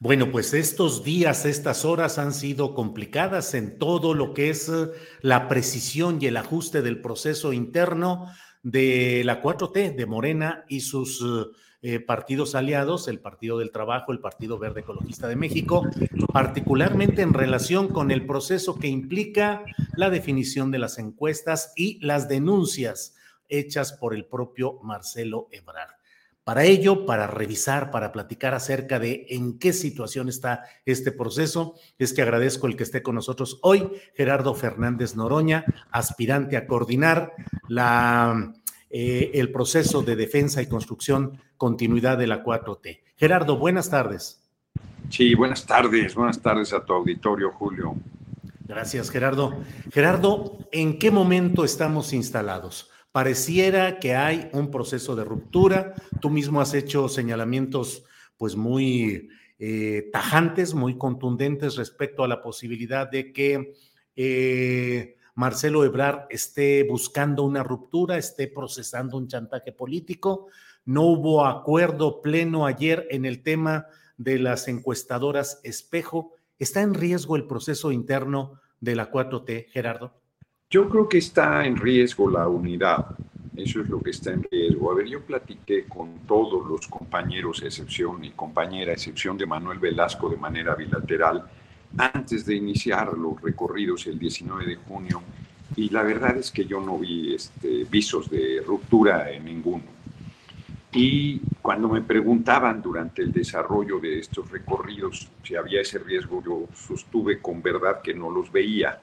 Bueno, pues estos días, estas horas han sido complicadas en todo lo que es eh, la precisión y el ajuste del proceso interno de la 4T, de Morena y sus eh, partidos aliados, el Partido del Trabajo, el Partido Verde Ecologista de México, particularmente en relación con el proceso que implica la definición de las encuestas y las denuncias hechas por el propio Marcelo Ebrard. Para ello, para revisar, para platicar acerca de en qué situación está este proceso, es que agradezco el que esté con nosotros hoy, Gerardo Fernández Noroña, aspirante a coordinar la, eh, el proceso de defensa y construcción, continuidad de la 4T. Gerardo, buenas tardes. Sí, buenas tardes, buenas tardes a tu auditorio, Julio. Gracias, Gerardo. Gerardo, ¿en qué momento estamos instalados? Pareciera que hay un proceso de ruptura. Tú mismo has hecho señalamientos pues muy eh, tajantes, muy contundentes respecto a la posibilidad de que eh, Marcelo Ebrard esté buscando una ruptura, esté procesando un chantaje político. No hubo acuerdo pleno ayer en el tema de las encuestadoras espejo. ¿Está en riesgo el proceso interno de la 4T, Gerardo? Yo creo que está en riesgo la unidad. Eso es lo que está en riesgo. A ver, yo platiqué con todos los compañeros, excepción y compañera, excepción de Manuel Velasco, de manera bilateral, antes de iniciar los recorridos el 19 de junio, y la verdad es que yo no vi este, visos de ruptura en ninguno. Y cuando me preguntaban durante el desarrollo de estos recorridos si había ese riesgo, yo sostuve con verdad que no los veía.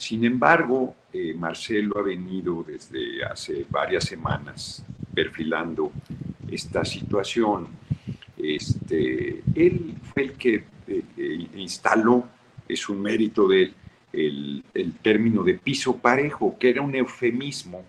Sin embargo, eh, Marcelo ha venido desde hace varias semanas perfilando esta situación. Este, él fue el que eh, eh, instaló, es un mérito de él, el, término de piso parejo, que era un eufemismo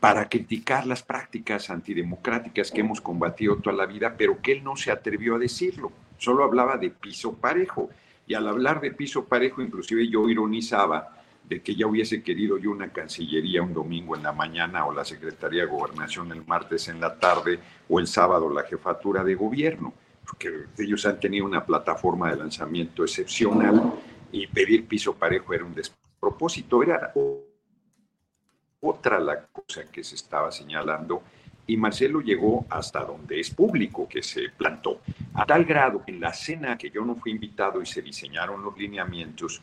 para criticar las prácticas antidemocráticas que hemos combatido toda la vida, pero que él no se atrevió a decirlo, solo hablaba de piso parejo. Y al hablar de piso parejo, inclusive yo ironizaba de que ya hubiese querido yo una cancillería un domingo en la mañana o la Secretaría de Gobernación el martes en la tarde o el sábado la jefatura de gobierno, porque ellos han tenido una plataforma de lanzamiento excepcional y pedir piso parejo era un despropósito, era otra la cosa que se estaba señalando y Marcelo llegó hasta donde es público que se plantó. A tal grado, en la cena que yo no fui invitado y se diseñaron los lineamientos,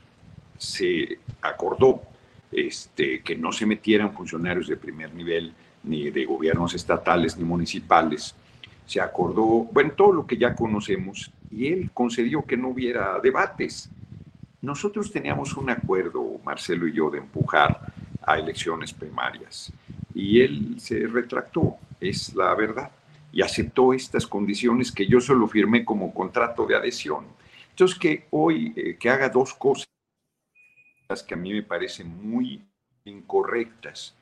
se acordó este, que no se metieran funcionarios de primer nivel, ni de gobiernos estatales, ni municipales. Se acordó, bueno, todo lo que ya conocemos, y él concedió que no hubiera debates. Nosotros teníamos un acuerdo, Marcelo y yo, de empujar a elecciones primarias, y él se retractó es la verdad, y aceptó estas condiciones que yo solo firmé como contrato de adhesión. Entonces, que hoy, eh, que haga dos cosas que a mí me parecen muy incorrectas.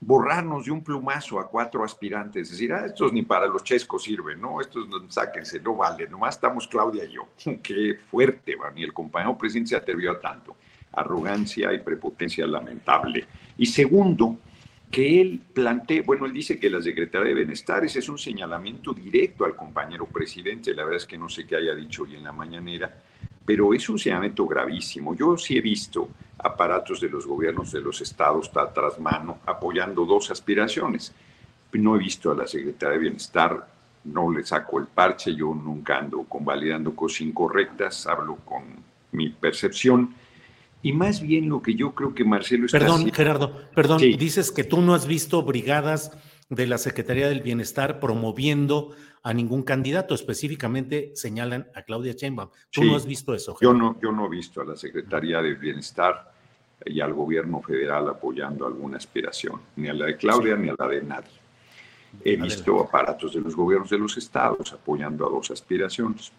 Borrarnos de un plumazo a cuatro aspirantes, decir, ah, estos ni para los chescos sirven, ¿no? Estos sáquense, no vale, nomás estamos Claudia y yo. Qué fuerte, man, y el compañero presidente se atrevió a tanto. Arrogancia y prepotencia lamentable. Y segundo, que él plantea, bueno, él dice que la Secretaría de Bienestar, ese es un señalamiento directo al compañero presidente, la verdad es que no sé qué haya dicho hoy en la mañanera, pero es un señalamiento gravísimo. Yo sí he visto aparatos de los gobiernos de los estados tras mano apoyando dos aspiraciones. No he visto a la Secretaría de Bienestar, no le saco el parche, yo nunca ando convalidando cosas incorrectas, hablo con mi percepción y más bien lo que yo creo que Marcelo está Perdón, Gerardo, perdón, dices que tú no has visto brigadas de la Secretaría del Bienestar promoviendo a ningún candidato, específicamente señalan a Claudia Sheinbaum. ¿Tú no has visto eso? Yo no, yo no he visto a la Secretaría del Bienestar y al gobierno federal apoyando alguna aspiración, ni a la de Claudia ni a la de nadie. He visto aparatos de los gobiernos de los estados apoyando a dos aspiraciones.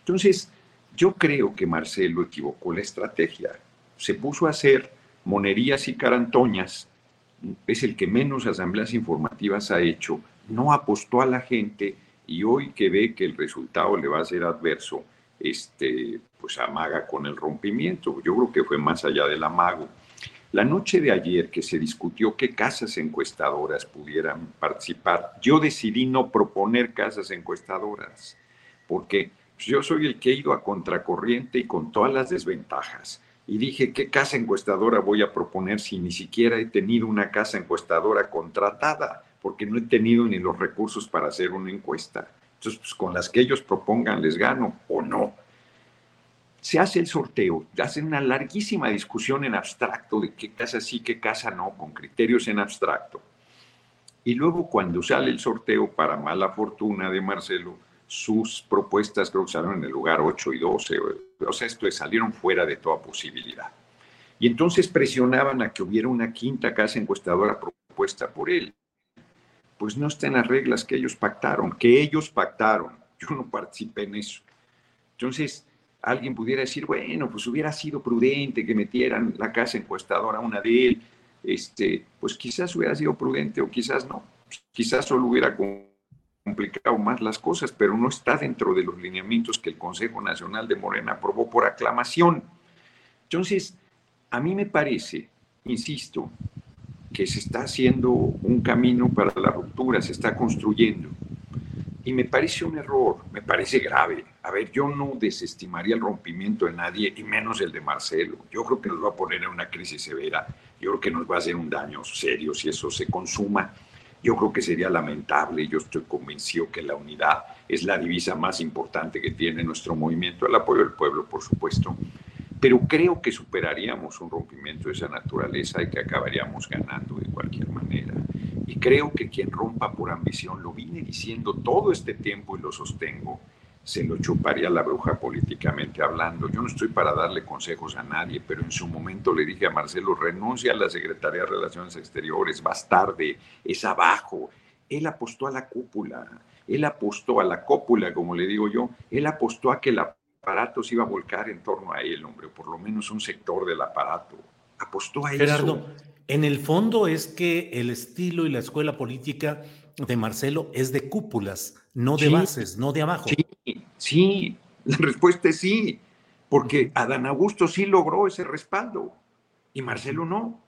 Entonces, yo creo que Marcelo equivocó la estrategia se puso a hacer monerías y carantoñas, es el que menos asambleas informativas ha hecho, no apostó a la gente y hoy que ve que el resultado le va a ser adverso, este, pues amaga con el rompimiento. Yo creo que fue más allá del amago. La noche de ayer que se discutió qué casas encuestadoras pudieran participar, yo decidí no proponer casas encuestadoras, porque yo soy el que he ido a contracorriente y con todas las desventajas y dije, ¿qué casa encuestadora voy a proponer si ni siquiera he tenido una casa encuestadora contratada? Porque no he tenido ni los recursos para hacer una encuesta. Entonces, pues, con las que ellos propongan les gano o no. Se hace el sorteo, hacen una larguísima discusión en abstracto de qué casa sí, qué casa no, con criterios en abstracto. Y luego cuando sale el sorteo, para mala fortuna de Marcelo, sus propuestas creo que salieron en el lugar 8 y 12, o sea, esto salieron fuera de toda posibilidad. Y entonces presionaban a que hubiera una quinta casa encuestadora propuesta por él. Pues no está en las reglas que ellos pactaron, que ellos pactaron. Yo no participé en eso. Entonces, alguien pudiera decir, bueno, pues hubiera sido prudente que metieran la casa encuestadora una de él. Este, pues quizás hubiera sido prudente o quizás no. Quizás solo hubiera complicado más las cosas, pero no está dentro de los lineamientos que el Consejo Nacional de Morena aprobó por aclamación. Entonces, a mí me parece, insisto, que se está haciendo un camino para la ruptura, se está construyendo. Y me parece un error, me parece grave. A ver, yo no desestimaría el rompimiento de nadie, y menos el de Marcelo. Yo creo que nos va a poner en una crisis severa. Yo creo que nos va a hacer un daño serio si eso se consuma. Yo creo que sería lamentable, yo estoy convencido que la unidad es la divisa más importante que tiene nuestro movimiento, el apoyo del pueblo, por supuesto, pero creo que superaríamos un rompimiento de esa naturaleza y que acabaríamos ganando de cualquier manera. Y creo que quien rompa por ambición, lo vine diciendo todo este tiempo y lo sostengo, se lo chuparía la bruja políticamente hablando. Yo no estoy para darle consejos a nadie, pero en su momento le dije a Marcelo, renuncia a la Secretaría de Relaciones Exteriores, vas tarde, es abajo. Él apostó a la cúpula, él apostó a la cópula, como le digo yo, él apostó a que el aparato se iba a volcar en torno a él, hombre, o por lo menos un sector del aparato. Apostó a Gerardo, eso. en el fondo es que el estilo y la escuela política de Marcelo es de cúpulas, no de bases, no de abajo. Sí, sí, la respuesta es sí, porque Adán Augusto sí logró ese respaldo y Marcelo no.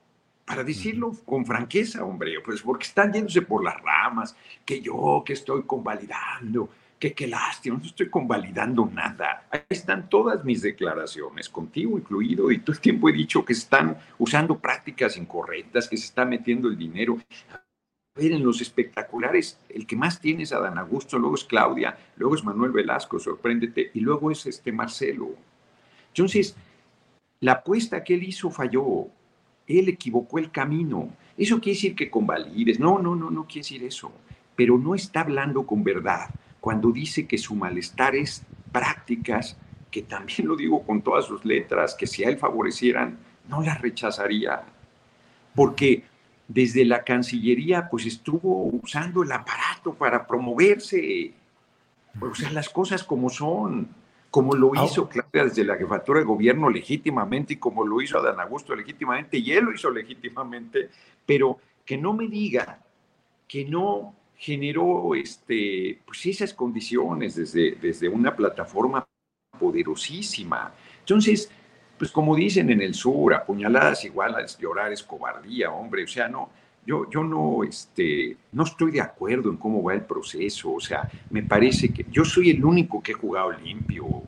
Para decirlo con franqueza, hombre, pues porque están yéndose por las ramas, que yo que estoy convalidando, que qué lástima, no estoy convalidando nada. Ahí están todas mis declaraciones, contigo incluido, y todo el tiempo he dicho que están usando prácticas incorrectas, que se está metiendo el dinero ver, en los espectaculares, el que más tiene es Adán Augusto, luego es Claudia, luego es Manuel Velasco, sorpréndete, y luego es este Marcelo. Entonces, la apuesta que él hizo falló, él equivocó el camino. Eso quiere decir que convalides, no, no, no, no quiere decir eso, pero no está hablando con verdad cuando dice que su malestar es prácticas, que también lo digo con todas sus letras, que si a él favorecieran, no las rechazaría, porque desde la Cancillería pues estuvo usando el aparato para promoverse. O sea, las cosas como son, como lo hizo Claudia desde la jefatura de gobierno legítimamente y como lo hizo Adán Augusto legítimamente y él lo hizo legítimamente, pero que no me diga que no generó este, pues esas condiciones desde, desde una plataforma poderosísima. Entonces, pues como dicen en el sur, apuñaladas igual a llorar es cobardía, hombre, o sea, no, yo, yo no, este, no estoy de acuerdo en cómo va el proceso. O sea, me parece que yo soy el único que he jugado limpio.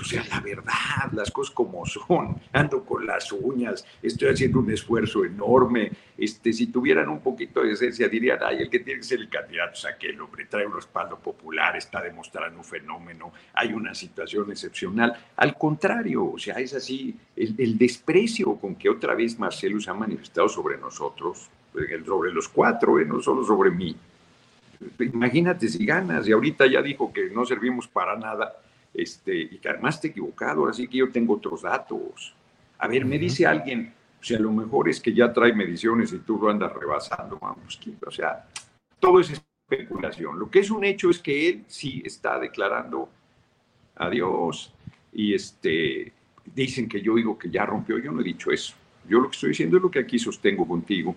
O sea, la verdad, las cosas como son, ando con las uñas, estoy haciendo un esfuerzo enorme. Este, si tuvieran un poquito de esencia, dirían, ay, el que tiene que ser el candidato es aquel hombre, trae un respaldo popular, está demostrando un fenómeno, hay una situación excepcional. Al contrario, o sea, es así, el, desprecio con que otra vez Marcelo se ha manifestado sobre nosotros, sobre los cuatro, eh, no solo sobre mí. Imagínate si ganas, y ahorita ya dijo que no servimos para nada este, y que además te equivocado, así que yo tengo otros datos. A ver, me dice alguien, o sea, lo mejor es que ya trae mediciones y tú lo andas rebasando, vamos, o sea, todo es especulación. Lo que es un hecho es que él sí está declarando adiós y este, dicen que yo digo que ya rompió, yo no he dicho eso. Yo lo que estoy diciendo es lo que aquí sostengo contigo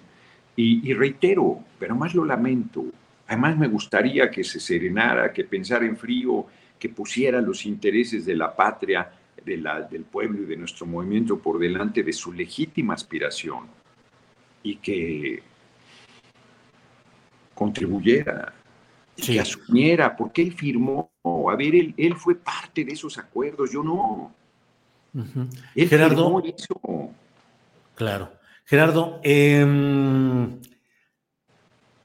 y, y reitero, pero más lo lamento. Además me gustaría que se serenara, que pensara en frío, que pusiera los intereses de la patria, de la, del pueblo y de nuestro movimiento por delante de su legítima aspiración y que contribuyera, que asumiera, porque él firmó, a ver, él, él fue parte de esos acuerdos, yo no. Gerardo, Claro. Gerardo, eh,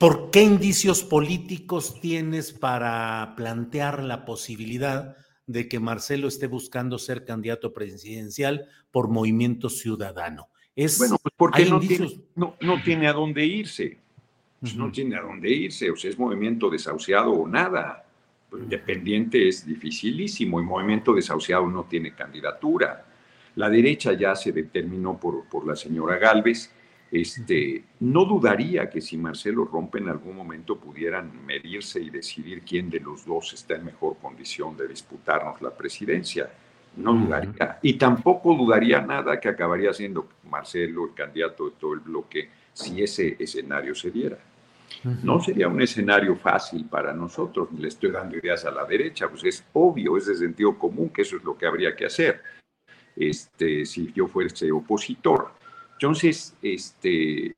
¿Por qué indicios políticos tienes para plantear la posibilidad de que Marcelo esté buscando ser candidato presidencial por movimiento ciudadano? Es, bueno, pues porque no, tiene, no, tiene a dónde irse. Pues no tiene a dónde irse, o sea, es movimiento desahuciado o nada. Pues independiente es dificilísimo y movimiento desahuciado no tiene candidatura. La derecha ya se determinó por, por la señora Galvez este, no dudaría que si Marcelo rompe en algún momento pudieran medirse y decidir quién de los dos está en mejor condición de disputarnos la presidencia. No dudaría. Y tampoco dudaría nada que acabaría siendo Marcelo el candidato de todo el bloque si ese escenario se diera. No sería un escenario fácil para nosotros, le estoy dando ideas a la derecha, pues es obvio, es de sentido común que eso es lo que habría que hacer. Este, si yo fuese opositor. Entonces, este,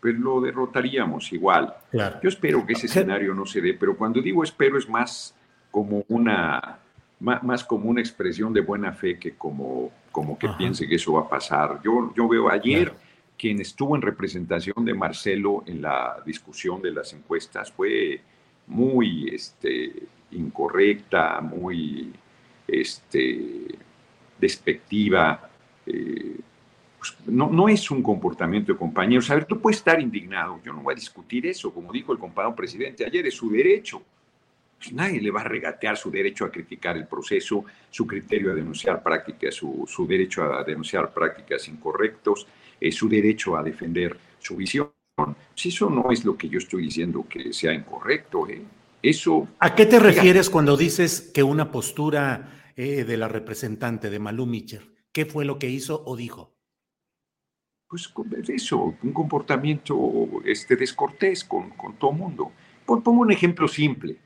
pues lo derrotaríamos igual. Yo espero que ese escenario no se dé, pero cuando digo espero es más como una, más, como una expresión de buena fe que como, como que piense que eso va a pasar. Yo, yo veo ayer quien estuvo en representación de Marcelo en la discusión de las encuestas fue muy este, incorrecta, muy este, despectiva. Eh, pues, no, no es un comportamiento de compañeros. A ver, tú puedes estar indignado, yo no voy a discutir eso, como dijo el compañero presidente ayer, es su derecho. Pues nadie le va a regatear su derecho a criticar el proceso, su criterio a denunciar prácticas, su, su derecho a denunciar prácticas incorrectos, eh, su derecho a defender su visión. Si eso no es lo que yo estoy diciendo que sea incorrecto, ¿eh? Eso. ¿A qué te refieres cuando dices que una postura eh, de la representante de Malú Micher, qué fue lo que hizo o dijo? Pues eso, un comportamiento este, descortés con, con todo mundo. Pongo un ejemplo simple.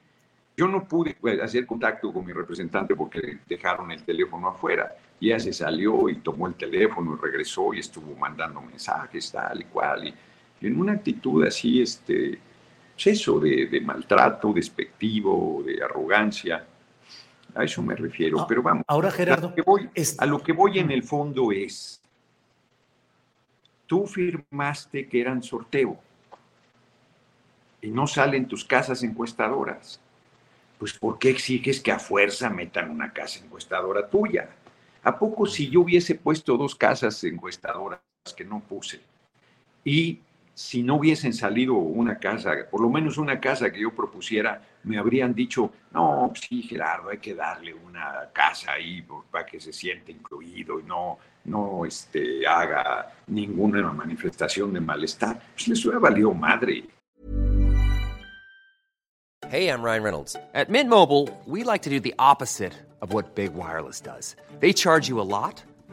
Yo no pude pues, hacer contacto con mi representante porque dejaron el teléfono afuera. Y ella se salió y tomó el teléfono y regresó y estuvo mandando mensajes tal y cual. Y, en una actitud así, este, pues eso de, de, maltrato, despectivo, de arrogancia. A eso me refiero. Ah, Pero vamos. Ahora, Gerardo. A lo que voy, a lo que voy en el fondo es tú firmaste que eran sorteo y no salen tus casas encuestadoras, pues ¿por qué exiges que a fuerza metan una casa encuestadora tuya? ¿A poco si yo hubiese puesto dos casas encuestadoras que no puse y si no hubiesen salido una casa, por lo menos una casa que yo propusiera, me habrían dicho, no, sí, Gerardo, hay que darle una casa ahí para que se siente incluido y no, no este, haga ninguna manifestación de malestar. Pues les hubiera valido madre. Hey, I'm Ryan Reynolds. At Mint Mobile, we like to do the opposite of what Big Wireless does. They charge you a lot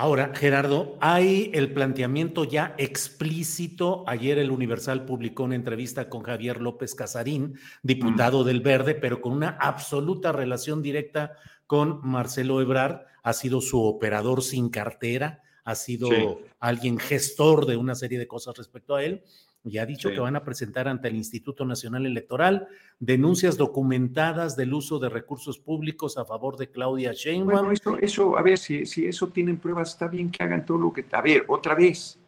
Ahora, Gerardo, hay el planteamiento ya explícito. Ayer el Universal publicó una entrevista con Javier López Casarín, diputado del Verde, pero con una absoluta relación directa con Marcelo Ebrard. Ha sido su operador sin cartera, ha sido Sí. alguien gestor de una serie de cosas respecto a él. Y ha dicho Sí. que van a presentar ante el Instituto Nacional Electoral denuncias documentadas del uso de recursos públicos a favor de Claudia Sheinbaum. Bueno, eso, eso, a ver, si, si eso tienen pruebas, está bien que hagan todo lo que... A ver, otra vez,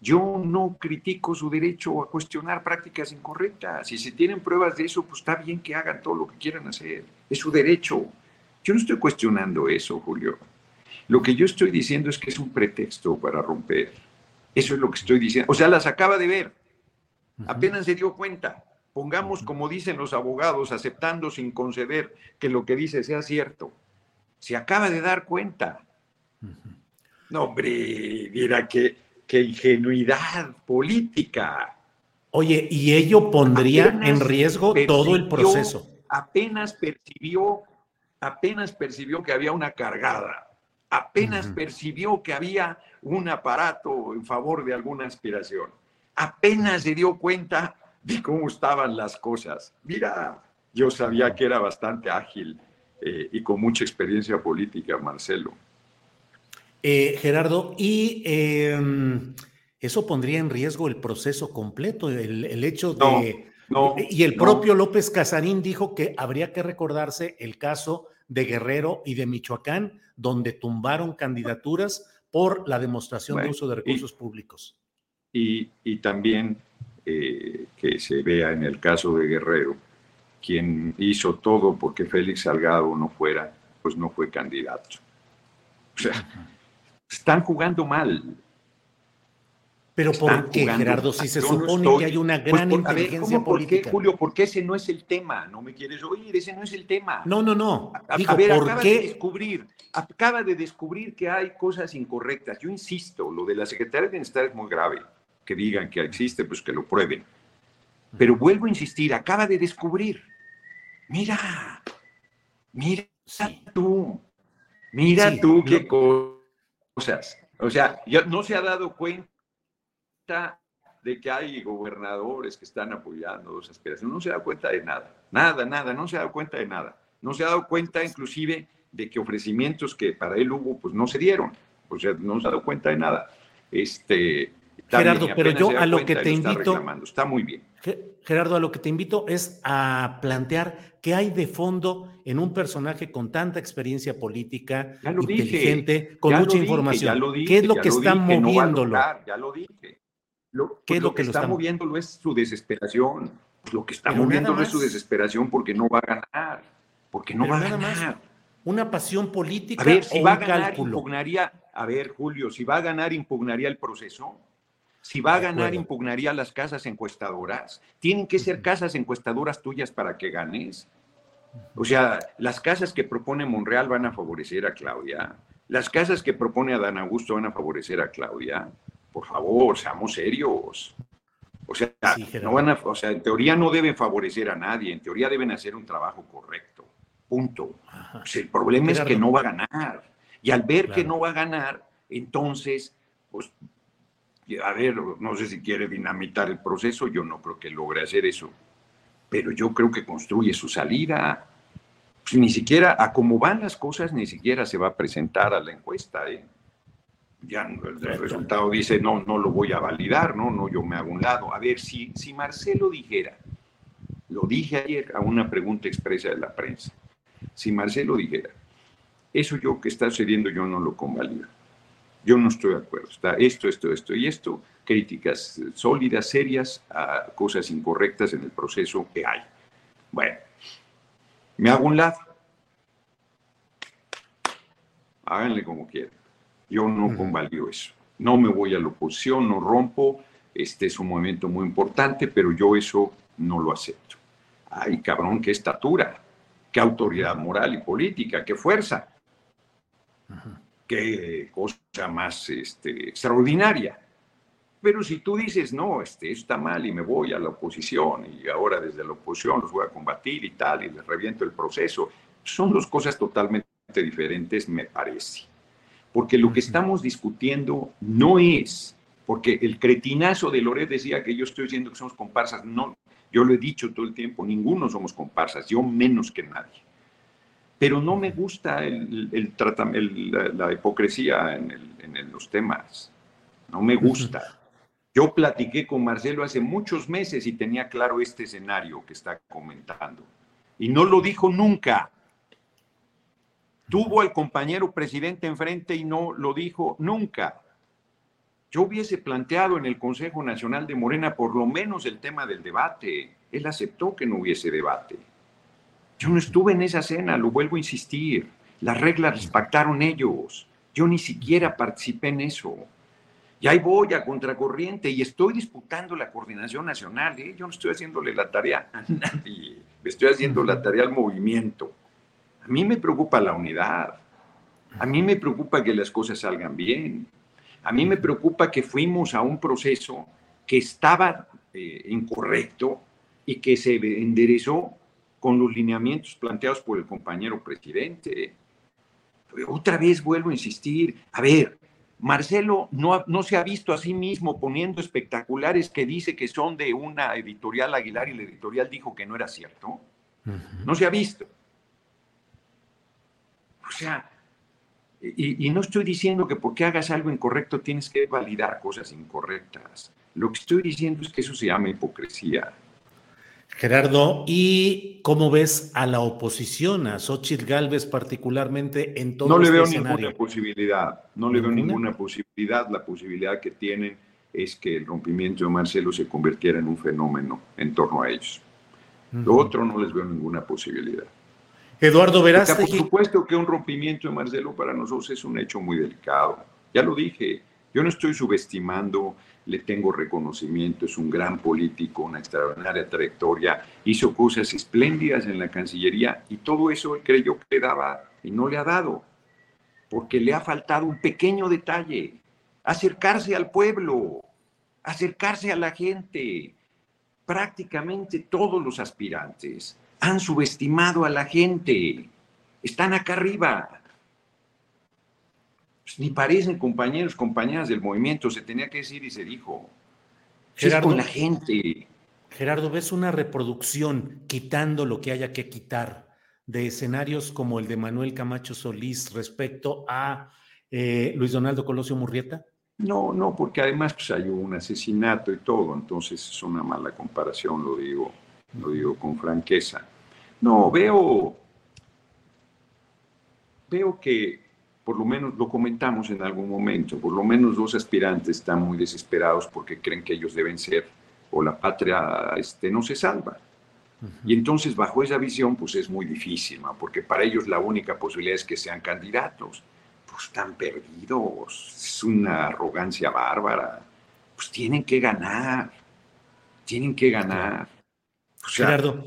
yo no critico su derecho a cuestionar prácticas incorrectas. Y si tienen pruebas de eso, pues está bien que hagan todo lo que quieran hacer. Es su derecho. Yo no estoy cuestionando eso, Julio. Lo que yo estoy diciendo es que es un pretexto para romper. Eso es lo que estoy diciendo. O sea, las acaba de ver. Apenas se dio cuenta. Pongamos, como dicen los abogados, aceptando sin conceder que lo que dice sea cierto. Se acaba de dar cuenta. No, hombre, mira qué, qué ingenuidad política. Oye, y ello pondría Apenas en riesgo todo el proceso. Apenas percibió, apenas percibió que había una cargada. Apenas percibió que había un aparato en favor de alguna aspiración. Apenas se dio cuenta de cómo estaban las cosas. Mira, yo sabía que era bastante ágil eh, y con mucha experiencia política, Marcelo. Eh, Gerardo, y eh, eso pondría en riesgo el proceso completo, el, el hecho de... no, y el no. propio López Casarín dijo que habría que recordarse el caso de Guerrero y de Michoacán, donde tumbaron candidaturas por la demostración de uso de y- recursos públicos. Y, y también eh, que se vea en el caso de Guerrero, quien hizo todo porque Félix Salgado no fuera, pues no fue candidato. O sea, están jugando mal. Pero están ¿por qué, Gerardo? Si se no supone estoy- que hay una Pues, gran por- a ver, inteligencia ¿cómo, por qué, política. Julio? Porque ese no es el tema. No me quieres oír, ese no es el tema. No, no, no. A, Digo, a ver, ¿por acaba de qué? descubrir, acaba de descubrir que hay cosas incorrectas. Yo insisto, lo de la Secretaría de Bienestar es muy grave. Que digan que existe, pues que lo prueben. Pero vuelvo a insistir, acaba de descubrir. Mira, mira Sí. tú, mira Sí, tú qué lo- cosas. O sea, ya no se ha dado cuenta de que hay gobernadores que están apoyando esa aspiración. No se da cuenta de nada, nada, nada, no se ha dado cuenta de nada. No se ha dado cuenta inclusive de que ofrecimientos que para él hubo, pues no se dieron. O sea, no se ha dado cuenta de nada. Este, Gerardo, pero yo a lo que te invito- reclamando. Está muy bien. Ge- Gerardo, a lo que te invito es a plantear qué hay de fondo en un personaje con tanta experiencia política, dije, inteligente, con mucha dije, información. dije, ¿Qué es lo que está no moviéndolo? ya lo dije. Lo, ¿Qué es lo lo que, que lo está está- moviéndolo es su desesperación. Pues lo que está Pero moviéndolo es su desesperación porque no va a ganar. Porque no Pero va a ganar. más. ¿Una pasión política A ver, si o va a un ganar, cálculo? impugnaría. A ver, Julio, si va a ganar, impugnaría el proceso. Si va a ganar, impugnaría las casas encuestadoras. Tienen que ser casas encuestadoras tuyas para que ganes. O sea, las casas que propone Monreal van a favorecer a Claudia. Las casas que propone Adán Augusto van a favorecer a Claudia. Por favor, seamos serios. O sea, Sí, no van a, o sea, en teoría no deben favorecer a nadie. En teoría deben hacer un trabajo correcto. Punto. Pues el problema es que no va a ganar. Y al ver que no va a ganar, entonces, pues, a ver, no sé si quiere dinamitar el proceso, yo no creo que logre hacer eso. Pero yo creo que construye su salida. Pues ni siquiera, a cómo van las cosas, ni siquiera se va a presentar a la encuesta. ¿eh? Ya el resultado dice, no, no lo voy a validar, no, no, yo me hago un lado. A ver, si, si Marcelo dijera, lo dije ayer a una pregunta expresa de la prensa, si Marcelo dijera, eso yo que está sucediendo yo no lo convalido. Yo no estoy de acuerdo. Está esto, esto, esto y esto críticas sólidas, serias, a cosas incorrectas en el proceso que hay. Bueno, me hago un lado. Háganle como quieran. Yo no convalido eso. No me voy a la oposición, no rompo. Este es un movimiento muy importante, pero yo eso no lo acepto. Ay, cabrón, qué estatura, qué autoridad moral y política, qué fuerza. Qué cosa más este, extraordinaria. Pero si tú dices, no, este, está mal y me voy a la oposición y ahora desde la oposición los voy a combatir y tal, y les reviento el proceso, son dos cosas totalmente diferentes, me parece. Porque lo que estamos discutiendo no es, porque el cretinazo de Loret decía que yo estoy diciendo que somos comparsas, no, yo lo he dicho todo el tiempo, ninguno somos comparsas, yo menos que nadie. Pero no me gusta el, la, hipocresía en, en los temas, no me gusta. Yo platiqué con Marcelo hace muchos meses y tenía claro este escenario que está comentando. Y no lo dijo nunca. Tuvo al compañero presidente enfrente y no lo dijo nunca. Yo hubiese planteado en el Consejo Nacional de Morena por lo menos el tema del debate. Él aceptó que no hubiese debate. Yo no estuve en esa cena, lo vuelvo a insistir. Las reglas las ellos. Yo ni siquiera participé en eso. Y ahí voy a contracorriente y estoy disputando la coordinación nacional. ¿eh? Yo no estoy haciéndole la tarea a nadie, me estoy haciendo la tarea al movimiento. A mí me preocupa la unidad. A mí me preocupa que las cosas salgan bien. A mí me preocupa que fuimos a un proceso que estaba eh, incorrecto y que se enderezó con los lineamientos planteados por el compañero presidente. otra vez vuelvo a insistir, a ver, Marcelo no, no, se ha visto a sí mismo poniendo espectaculares que dice que son de una editorial Aguilar y la editorial dijo que no era cierto. No se ha visto. O sea, y, y, no estoy diciendo que porque hagas algo incorrecto tienes que validar cosas incorrectas. Lo que estoy diciendo es que eso se llama hipocresía. Gerardo, ¿y cómo ves a la oposición, a Xochitl Galvez particularmente en todo No le este veo escenario? ninguna posibilidad, no le veo ninguna posibilidad. La posibilidad que tienen es que el rompimiento de Marcelo se convirtiera en un fenómeno en torno a ellos. Lo otro no les veo ninguna posibilidad. Eduardo Verástegui. por supuesto que un rompimiento de Marcelo para nosotros es un hecho muy delicado. Ya lo dije, yo no estoy subestimando, le tengo reconocimiento, es un gran político, una extraordinaria trayectoria, hizo cosas espléndidas en la Cancillería y todo eso él creyó que le daba y no le ha dado, porque le ha faltado un pequeño detalle, acercarse al pueblo, acercarse a la gente. Prácticamente todos los aspirantes han subestimado a la gente, están acá arriba, pues, ni parecen compañeros, compañeras del movimiento, se tenía que decir y se dijo. Si es Gerardo. con la gente. Gerardo, ¿ves una reproducción quitando lo que haya que quitar de escenarios como el de Manuel Camacho Solís respecto a eh, Luis Donaldo Colosio Murrieta? No, no, porque además pues, hay un asesinato y todo, entonces es una mala comparación, lo digo, lo digo con franqueza. No, veo, veo que por lo menos lo comentamos en algún momento, por lo menos dos aspirantes están muy desesperados porque creen que ellos deben ser o la patria este, no se salva. Y entonces bajo esa visión pues es muy difícil, ¿no? porque para ellos la única posibilidad es que sean candidatos. Pues están perdidos, es una arrogancia bárbara. Pues tienen que ganar, tienen que ganar. O sea, Gerardo,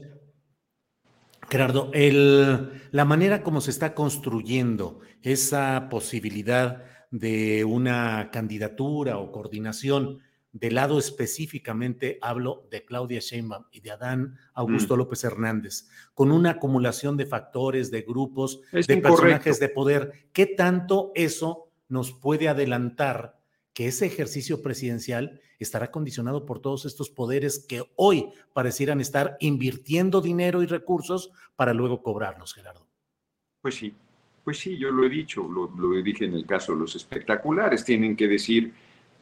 Gerardo, el- la manera como se está construyendo esa posibilidad de una candidatura o coordinación del lado específicamente, hablo de Claudia Sheinbaum y de Adán Augusto Mm. López Hernández, con una acumulación de factores, de grupos, Es de incorrecto. personajes de poder, ¿qué tanto eso nos puede adelantar que ese ejercicio presidencial estará condicionado por todos estos poderes que hoy parecieran estar invirtiendo dinero y recursos para luego cobrarlos, Gerardo? Pues sí, pues sí, yo lo he dicho, lo, dije en el caso de los espectaculares, tienen que decir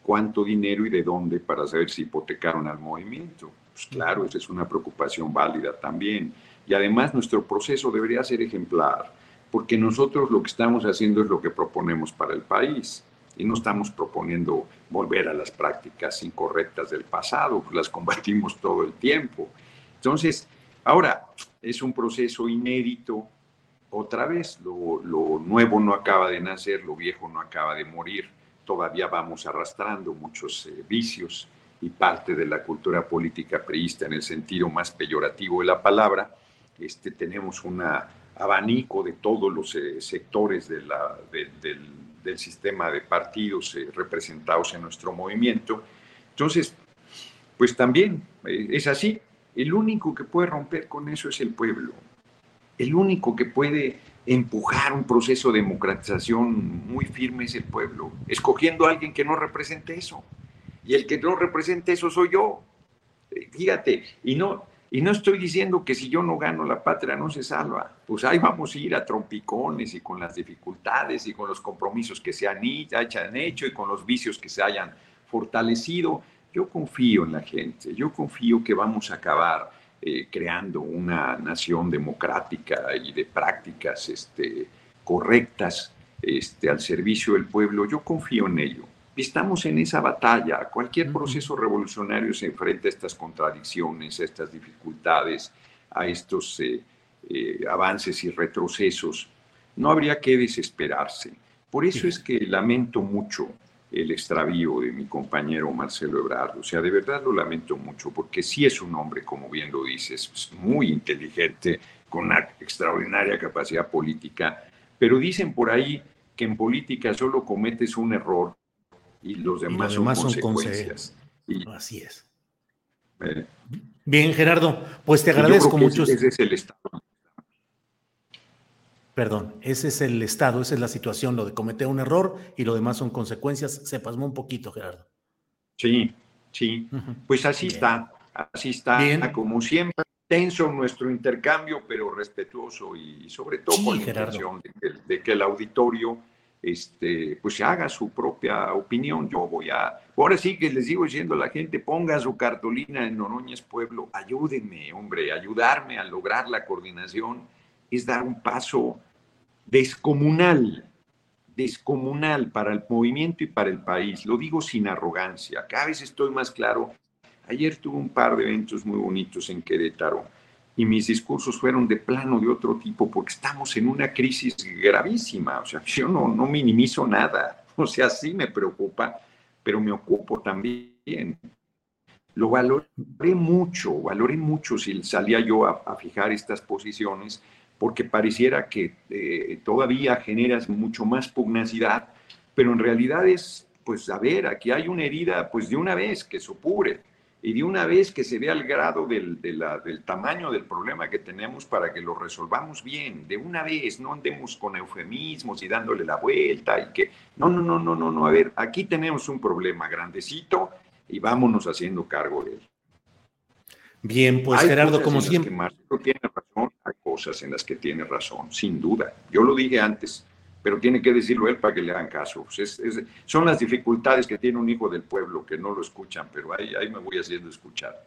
cuánto dinero y de dónde para saber si hipotecaron al movimiento. Pues claro, esa es una preocupación válida también. Y además nuestro proceso debería ser ejemplar, porque nosotros lo que estamos haciendo es lo que proponemos para el país. y no estamos proponiendo volver a las prácticas incorrectas del pasado, pues las combatimos todo el tiempo. Entonces, ahora es un proceso inédito, otra vez, lo, nuevo no acaba de nacer, lo viejo no acaba de morir, todavía vamos arrastrando muchos eh, vicios y parte de la cultura política priista en el sentido más peyorativo de la palabra. Este, tenemos un abanico de todos los eh, sectores del del sistema de partidos eh, representados en nuestro movimiento. Entonces, pues también es así. El único que puede romper con eso es el pueblo. El único que puede empujar un proceso de democratización muy firme es el pueblo, escogiendo a alguien que no represente eso. Y el que no represente eso soy yo. Eh, fíjate, y no, y no estoy diciendo que si yo no gano la patria no se salva. Pues ahí vamos a ir a trompicones y con las dificultades y con los compromisos que se han hecho y con los vicios que se hayan fortalecido. Yo confío en la gente, yo confío que vamos a acabar eh, creando una nación democrática y de prácticas este, correctas este, al servicio del pueblo. Yo confío en ello. Estamos en esa batalla. Cualquier proceso revolucionario se enfrenta a estas contradicciones, a estas dificultades, a estos eh, eh, avances y retrocesos. No habría que desesperarse. Por eso es que lamento mucho el extravío de mi compañero Marcelo Ebrard. O sea, de verdad lo lamento mucho, porque sí es un hombre, como bien lo dices, pues, muy inteligente, con una extraordinaria capacidad política, pero dicen por ahí que en política solo cometes un error y los demás, son, consecuencias. Así es. Eh, Bien, Gerardo, pues te agradezco mucho. Ese, es el estado. Perdón, ese es el estado, esa es la situación, lo de cometer un error y lo demás son consecuencias. Se pasmó un poquito, Gerardo. Sí, sí. Pues así está, así está, como siempre, tenso nuestro intercambio, pero respetuoso y sobre todo con la intención de que el auditorio este, pues se haga su propia opinión. Yo voy a, ahora sí que les digo diciendo a la gente, ponga su cartolina en Noroñez Pueblo, ayúdenme, hombre, ayudarme a lograr la coordinación es dar un paso descomunal, descomunal para el movimiento y para el país. Lo digo sin arrogancia, cada vez estoy más claro. Ayer tuve un par de eventos muy bonitos en Querétaro y mis discursos fueron de plano de otro tipo, porque estamos en una crisis gravísima. O sea, yo no, no minimizo nada. O sea, sí me preocupa, pero me ocupo también. Lo valoré mucho, valoré mucho si salía yo a, fijar estas posiciones, porque pareciera que eh, todavía generas mucho más pugnacidad, pero en realidad es, pues, a ver, aquí hay una herida, pues de una vez que supure y de una vez que se vea el grado del, del, tamaño del problema que tenemos para que lo resolvamos bien, de una vez, no andemos con eufemismos y dándole la vuelta y que, no, no, no, no, no, no, a ver, aquí tenemos un problema grandecito y vámonos haciendo cargo de él. Bien, pues Gerardo, como siempre. tiene razón, hay cosas en las que tiene razón, sin duda. Yo lo dije antes, pero tiene que decirlo él para que le hagan caso. Pues son las dificultades que tiene un hijo del pueblo que no lo escuchan, pero ahí, ahí me voy haciendo escuchar.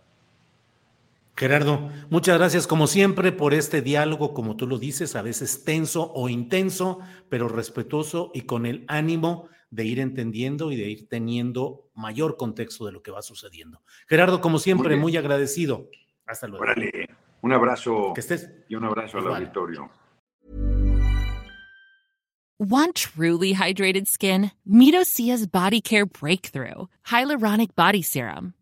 Gerardo, muchas gracias como siempre por este diálogo, como tú lo dices, a veces tenso o intenso, pero respetuoso y con el ánimo de ir entendiendo y de ir teniendo mayor contexto de lo que va sucediendo. Gerardo, como siempre, muy, agradecido. Hasta luego. Un abrazo y un abrazo al auditorio. Want truly hydrated skin? Midosia's Body Care Breakthrough Hyaluronic Body Serum.